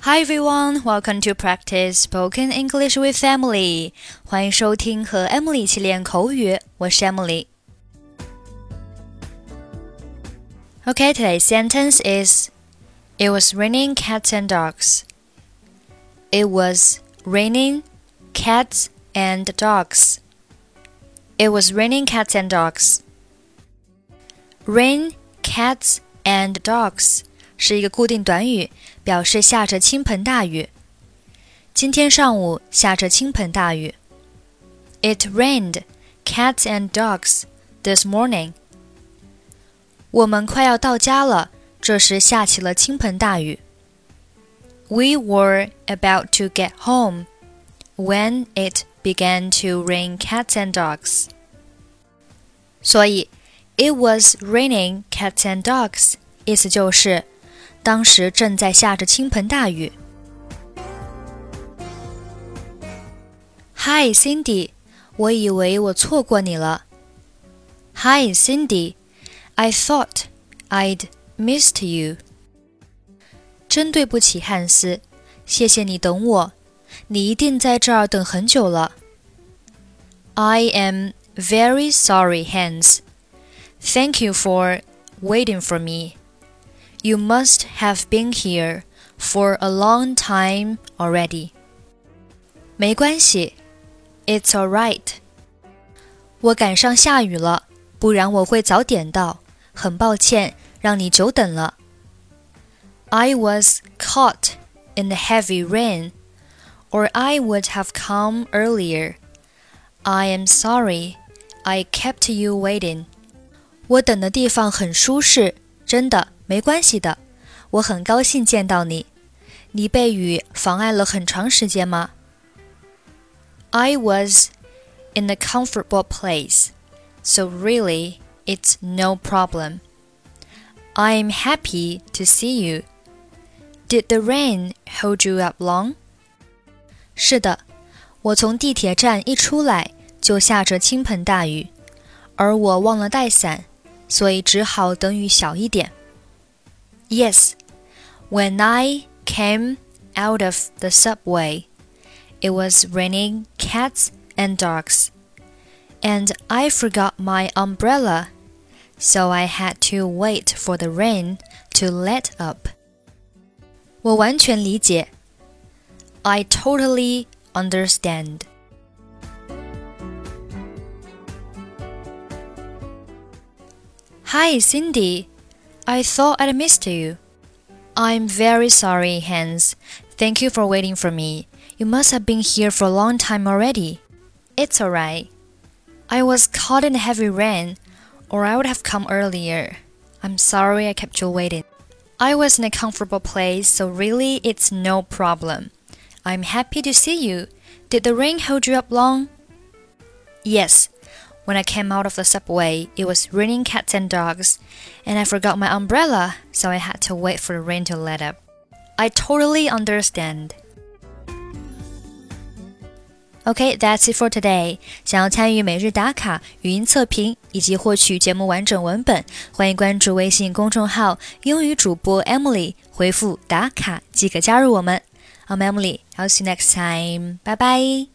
Hi everyone, welcome to practice spoken English with Emily. 欢迎收听和 Emily 一起练口语，我是 Emily。Okay, today's sentence is It was raining cats and dogs. It was raining cats and dogs. It was raining cats and dogs. Rain, cats and dogs 是一个固定短语，表示下着倾盆大雨。今天上午下着倾盆大雨。It rained cats and dogs this morning. 我们快要到家了，这时下起了倾盆大雨。We were about to get home when it began to rain cats and dogs. 所以，it was raining cats and dogs，意思就是 当时正在下着倾盆大雨。Hi Cindy，我以为我错过你了。Hi Cindy，I thought I'd missed you。真对不起，汉斯，谢谢你等我，你一定在这儿等很久了。I am very sorry, Hans. Thank you for waiting for me. You must have been here for a long time already. 没关系，It's all right. 我赶上下雨了，不然我会早点到。很抱歉，让你久等了。I was caught in the heavy rain, or I would have come earlier. I am sorry, I kept you waiting. 我等的地方很舒适，真的。 没关系的，我很高兴见到你。你被雨妨碍了很长时间吗？I was in a comfortable place, so really it's no problem. I'm happy to see you. Did the rain hold you up long? 是的，我从地铁站一出来就下着倾盆大雨，而我忘了带伞，所以只好等雨小一点。 Yes, when I came out of the subway, it was raining cats and dogs, and I forgot my umbrella, so I had to wait for the rain to let up. 我完全理解. I totally understand. Hi, Cindy. I thought I'd missed you. I'm very sorry, Hans. Thank you for waiting for me. You must have been here for a long time already. It's alright. I was caught in a heavy rain, or I would have come earlier. I'm sorry I kept you waiting. I was in a comfortable place, so really it's no problem. I'm happy to see you. Did the rain hold you up long? Yes, when I came out of the subway, it was raining cats and dogs, and I forgot my umbrella, so I had to wait for the rain to let up. I totally understand. Okay, that's it for today. 想要参与每日打卡、语音测评以及获取节目完整文本，欢迎关注微信公众号“英语主播 Emily”，回复“打卡”即可加入我们。I'm Emily. I'll see you next time. Bye bye.